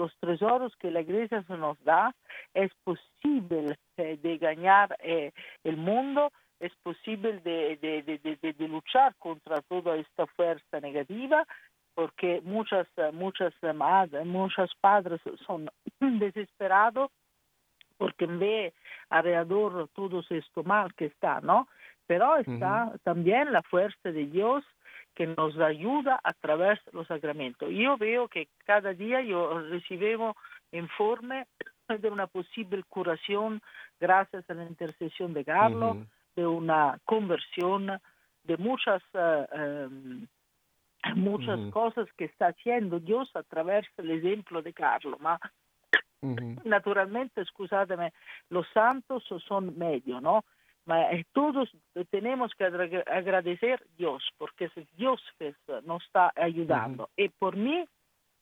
los tesoros que la iglesia nos da, es posible eh, de ganar eh, el mundo, es posible de, de, de, luchar contra toda esta fuerza negativa, porque muchas, muchas madres, muchos padres son desesperados porque ve alrededor todo esto mal que está, ¿no? Pero está también la fuerza de Dios que nos ayuda a través de los sacramentos. Yo veo que cada día yo recibo informe de una posible curación gracias a la intercesión de Carlos, de una conversión, de muchas, em, muchas cosas que está haciendo Dios a través del ejemplo de Carlos. Naturalmente, escúchame, los santos son medio, ¿no? Eh, todos tenemos que agradecer a Dios, porque es Dios que nos está ayudando. Y por mí,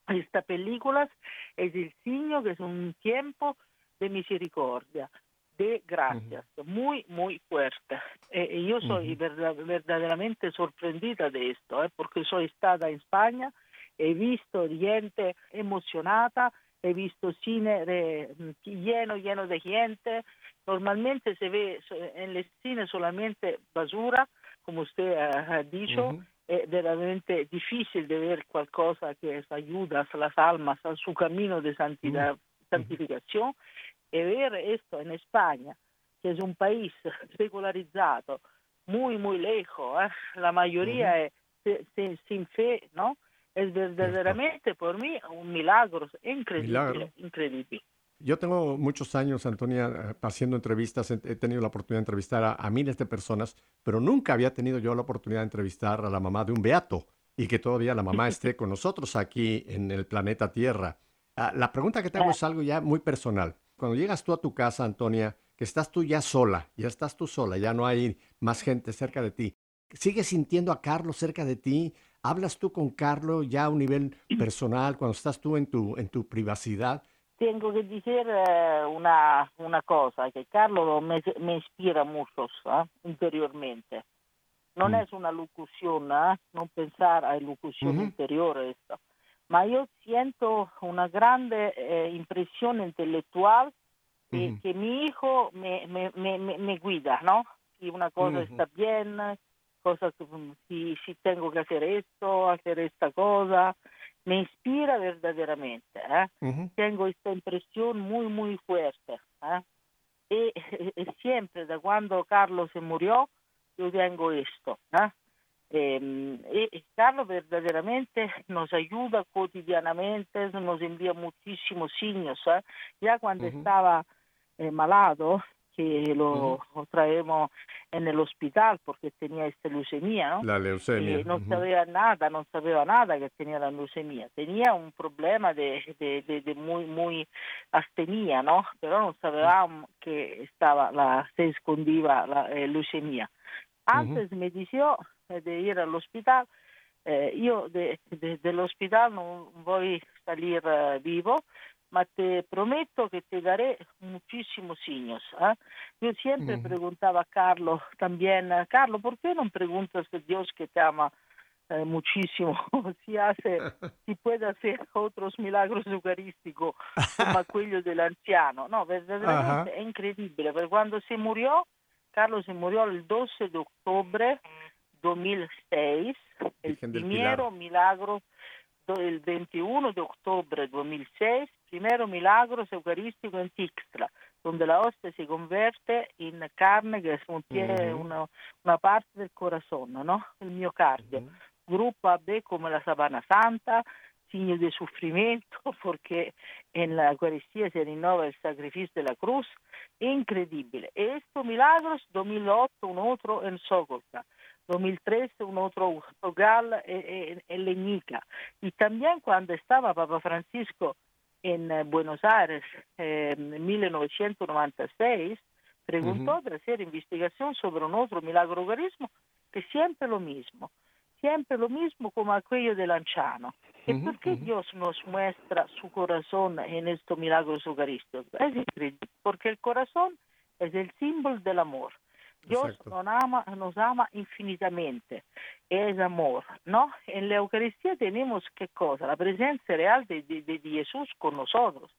esta película es el signo que es un tiempo de misericordia, de gracias, muy, muy fuerte. Eh, y yo soy verdaderamente sorprendida de esto, eh, porque soy estada en España, he visto gente emocionada, he visto cine de, lleno, lleno de gente. Normalmente se ve en el cine solamente basura, como usted ha, dicho. Es verdaderamente difícil de ver cosa que ayuda a las almas a su camino de santidad, santificación. Y ver esto en España, que es un país secularizado, muy, muy lejos, ¿eh? la mayoría es sin fe, ¿no? Es verdaderamente por mí un milagro increíble, increíble. Yo tengo muchos años, Antonia, haciendo entrevistas, he tenido la oportunidad de entrevistar a, miles de personas, pero nunca había tenido yo la oportunidad de entrevistar a la mamá de un beato y que todavía la mamá esté con nosotros aquí en el planeta Tierra. Ah, la pregunta que tengo es algo ya muy personal. Cuando llegas tú a tu casa, Antonia, que estás tú ya sola, ya estás tú sola, ya no hay más gente cerca de ti, ¿sigues sintiendo a Carlos cerca de ti? ¿Hablas tú con Carlos ya a un nivel personal cuando estás tú en tu, en tu privacidad? Tengo que decir eh, una, una cosa, que Carlos me, me inspira mucho ¿eh? interiormente. No mm. es una locución, ¿eh? no pensar a locución interior esto, ma yo siento una grande impresión intelectual que mi hijo me, me, me, me, guida, ¿no? Y una cosa está bien, cosas, si, si tengo que hacer esto, hacer esta cosa, me inspira verdaderamente. ¿eh? Tengo esta impresión muy, muy fuerte. ¿eh? Y, siempre, de cuando Carlos se murió, yo tengo esto. ¿eh? Y Carlos verdaderamente nos ayuda cotidianamente, nos envía muchísimos signos. Ya cuando estaba malado, que lo, traemos en el hospital porque tenía esta leucemia, ¿no? La leucemia. Y no sabía nada, no sabía nada que tenía la leucemia. Tenía un problema de, de, de, muy, muy astenia, ¿no? Pero no sabíamos que estaba, la, se escondía la eh, leucemia. Antes me dijo eh, de ir al hospital, eh, yo de, del hospital no voy a salir vivo, ma te prometo que te daré muchísimos signos. ¿eh? Yo siempre preguntaba a Carlos también, Carlos, ¿por qué no preguntas a Dios que te ama eh, muchísimo si hace, si puede hacer otros milagros eucarísticos como aquellos del anciano? No, verdaderamente es increíble, porque cuando se murió, Carlos se murió el 12 de octubre 2006, el primer milagro el 21 de octubre de 2006, primero milagro eucarístico en Tixla, donde la hostia se convierte en carne que contiene una, una, parte del corazón, ¿no? el miocardio. Grupo AB como la Sabana Santa, signo de sufrimiento, porque en la Eucaristía se rinnova el sacrificio de la cruz, increíble. Estos milagros, 2008, un otro en Sokolka. 2013 un otro hogar en, Leñica. Y también cuando estaba Papa Francisco en eh, Buenos Aires en 1996, preguntó de hacer investigación sobre un otro milagro eucarismo, que siempre lo mismo, siempre lo mismo como aquello del anciano. ¿Y por qué Dios nos muestra su corazón en estos milagros eucarísticos? Es increíble, porque el corazón es el símbolo del amor. Dios nos ama, nos ama infinitamente, es amor, ¿no? En la Eucaristía tenemos qué cosa? La presencia real de, de, Jesús con nosotros.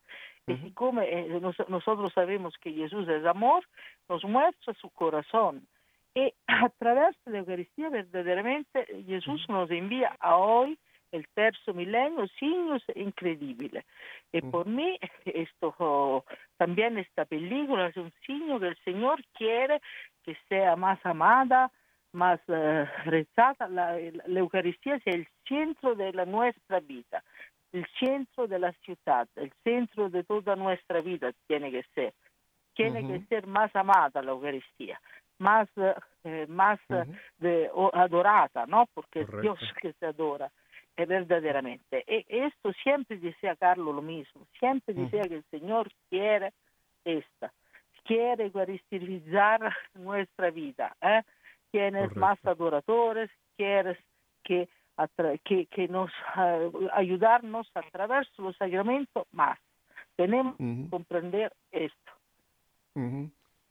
Y como eh, nosotros sabemos que Jesús es amor, nos muestra su corazón. Y a través de la Eucaristía verdaderamente Jesús nos envía a hoy el terzo milenio, signos increíbles. Y por mí, esto, también esta película es un signo que el Señor quiere que sea más amada, más uh, rezada. La, la, Eucaristía es el centro de la nuestra vida, el centro de la ciudad, el centro de toda nuestra vida tiene que ser. Tiene que ser más amada la Eucaristía, más, eh, más de, adorada, ¿no? Porque es Dios que se adora es verdaderamente. Y esto siempre decía Carlos lo mismo, siempre decía que el Señor quiere esta, quiere eucaristizar nuestra vida. ¿eh? Tienes más adoradores, quieres que, que, que nos uh, ayudarnos a través de los sacramentos más. Tenemos que comprender esto.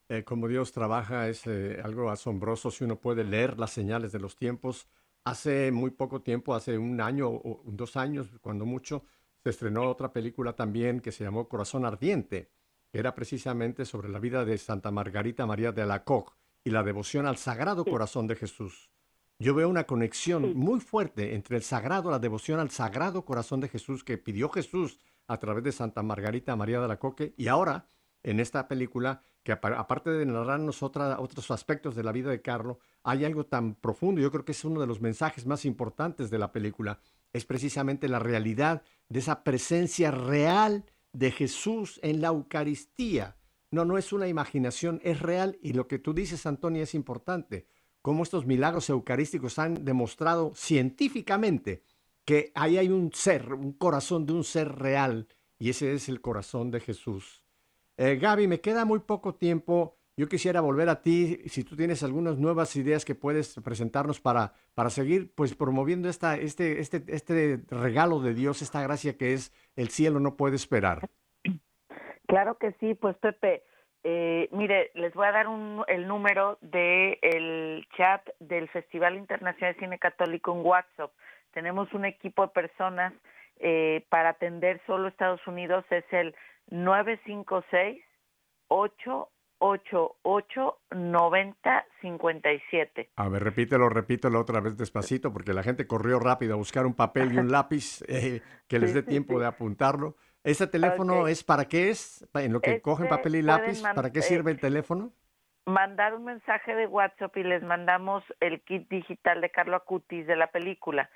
eh, como Dios trabaja es eh, algo asombroso si uno puede leer las señales de los tiempos Hace muy poco tiempo, hace un año o dos años, cuando mucho, se estrenó otra película también que se llamó Corazón Ardiente, que era precisamente sobre la vida de Santa Margarita María de Alacoque y la devoción al Sagrado Corazón de Jesús. Yo veo una conexión muy fuerte entre el sagrado, la devoción al Sagrado Corazón de Jesús que pidió Jesús a través de Santa Margarita María de Alacoque y ahora en esta película que aparte de narrarnos otros aspectos de la vida de Carlo, hay algo tan profundo, yo creo que es uno de los mensajes más importantes de la película, es precisamente la realidad de esa presencia real de Jesús en la Eucaristía. No, no es una imaginación, es real y lo que tú dices, Antonia, es importante. Cómo estos milagros eucarísticos han demostrado científicamente que ahí hay un ser, un corazón de un ser real y ese es el corazón de Jesús. Eh, Gaby, me queda muy poco tiempo. Yo quisiera volver a ti, si tú tienes algunas nuevas ideas que puedes presentarnos para, para seguir pues promoviendo esta, este, este, este regalo de Dios, esta gracia que es el cielo no puede esperar. Claro que sí, pues Pepe, eh, mire, les voy a dar un, el número del el chat del Festival Internacional de Cine Católico en WhatsApp. Tenemos un equipo de personas eh, para atender solo Estados Unidos, es el 956 888 9057. A ver, repítelo, repítelo otra vez despacito, porque la gente corrió rápido a buscar un papel y un lápiz eh, que les dé tiempo de apuntarlo. ¿Ese teléfono es para qué es? En lo que cogen este, papel y lápiz, ¿para qué sirve el teléfono? Mandar un mensaje de WhatsApp y les mandamos el kit digital de Carlo Acutis de la película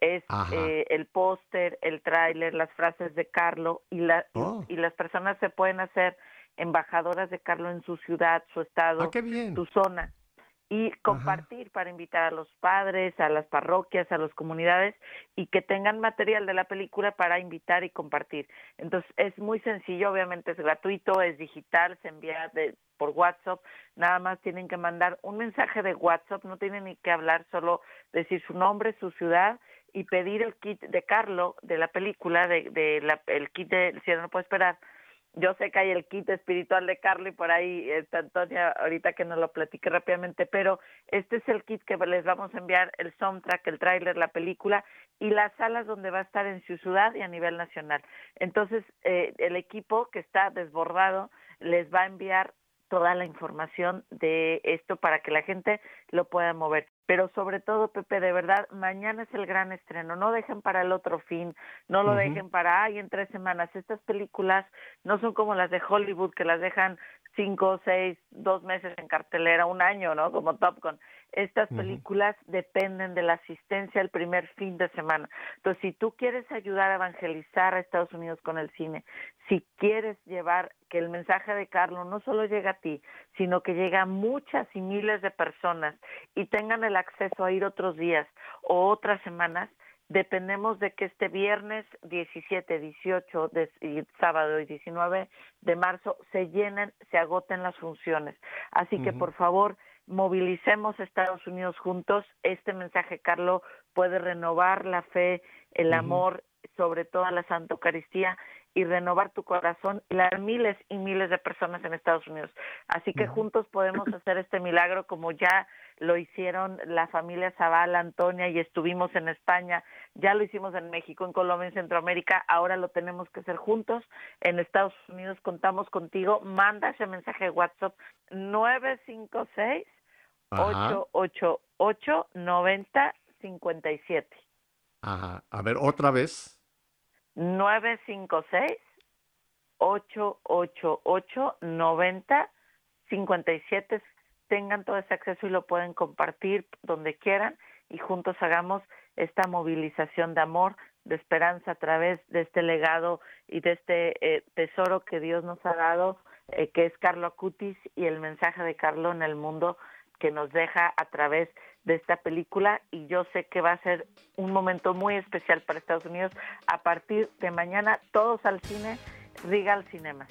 es eh, el póster, el tráiler, las frases de Carlo y, la, oh. y, las personas se pueden hacer embajadoras de Carlo en su ciudad, su estado, ah, su zona y compartir para invitar a los padres, a las parroquias, a las comunidades y que tengan material de la película para invitar y compartir. Entonces es muy sencillo, obviamente es gratuito, es digital, se envía de, por WhatsApp, nada más tienen que mandar un mensaje de WhatsApp, no tienen ni que hablar, solo decir su nombre, su ciudad y pedir el kit de Carlo de la película, de, de la, el kit de Si no puedo esperar. Yo sé que hay el kit espiritual de Carlo y por ahí está Antonia ahorita que nos lo platique rápidamente, pero este es el kit que les vamos a enviar, el soundtrack, el tráiler, la película y las salas donde va a estar en su ciudad y a nivel nacional. Entonces, eh, el equipo que está desbordado les va a enviar toda la información de esto para que la gente lo pueda mover. Pero sobre todo, Pepe, de verdad, mañana es el gran estreno. No dejen para el otro fin, no lo dejen para, ay, en tres semanas. Estas películas no son como las de Hollywood, que las dejan cinco, seis, dos meses en cartelera, un año, ¿no? Como Top Gun. Estas películas dependen de la asistencia el primer fin de semana. Entonces, si tú quieres ayudar a evangelizar a Estados Unidos con el cine, si quieres llevar que el mensaje de Carlos no solo llegue a ti, sino que llegue a muchas y miles de personas y tengan el acceso a ir otros días o otras semanas, dependemos de que este viernes 17, 18 y sábado y 19 de marzo se llenen, se agoten las funciones. Así que por favor, movilicemos a Estados Unidos juntos. Este mensaje, Carlos, puede renovar la fe, el amor, sobre todo la Santa Eucaristía y renovar tu corazón y dar miles y miles de personas en Estados Unidos. Así que juntos podemos hacer este milagro como ya lo hicieron la familia Zavala, Antonia y estuvimos en España, ya lo hicimos en México, en Colombia, en Centroamérica, ahora lo tenemos que hacer juntos. En Estados Unidos contamos contigo, manda ese mensaje de WhatsApp 956 888 9057. Ajá. A ver, otra vez. 956 888 9057 tengan todo ese acceso y lo pueden compartir donde quieran y juntos hagamos esta movilización de amor, de esperanza a través de este legado y de este eh, tesoro que Dios nos ha dado, eh, que es Carlo Acutis y el mensaje de Carlo en el mundo que nos deja a través de esta película y yo sé que va a ser un momento muy especial para Estados Unidos. A partir de mañana, todos al cine, Regal Cinemas.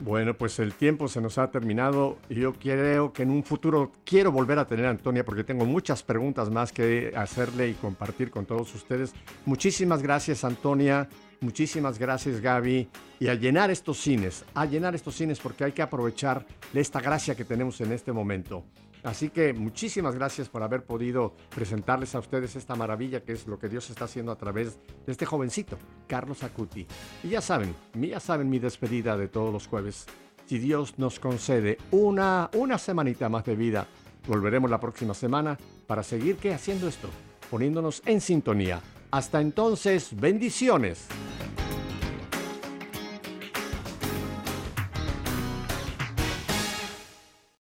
Bueno, pues el tiempo se nos ha terminado y yo creo que en un futuro quiero volver a tener a Antonia porque tengo muchas preguntas más que hacerle y compartir con todos ustedes. Muchísimas gracias Antonia, muchísimas gracias Gaby y a llenar estos cines, a llenar estos cines porque hay que aprovechar esta gracia que tenemos en este momento. Así que muchísimas gracias por haber podido presentarles a ustedes esta maravilla que es lo que Dios está haciendo a través de este jovencito, Carlos Acuti. Y ya saben, ya saben mi despedida de todos los jueves. Si Dios nos concede una, una semanita más de vida, volveremos la próxima semana para seguir ¿qué? haciendo esto, poniéndonos en sintonía. Hasta entonces, bendiciones.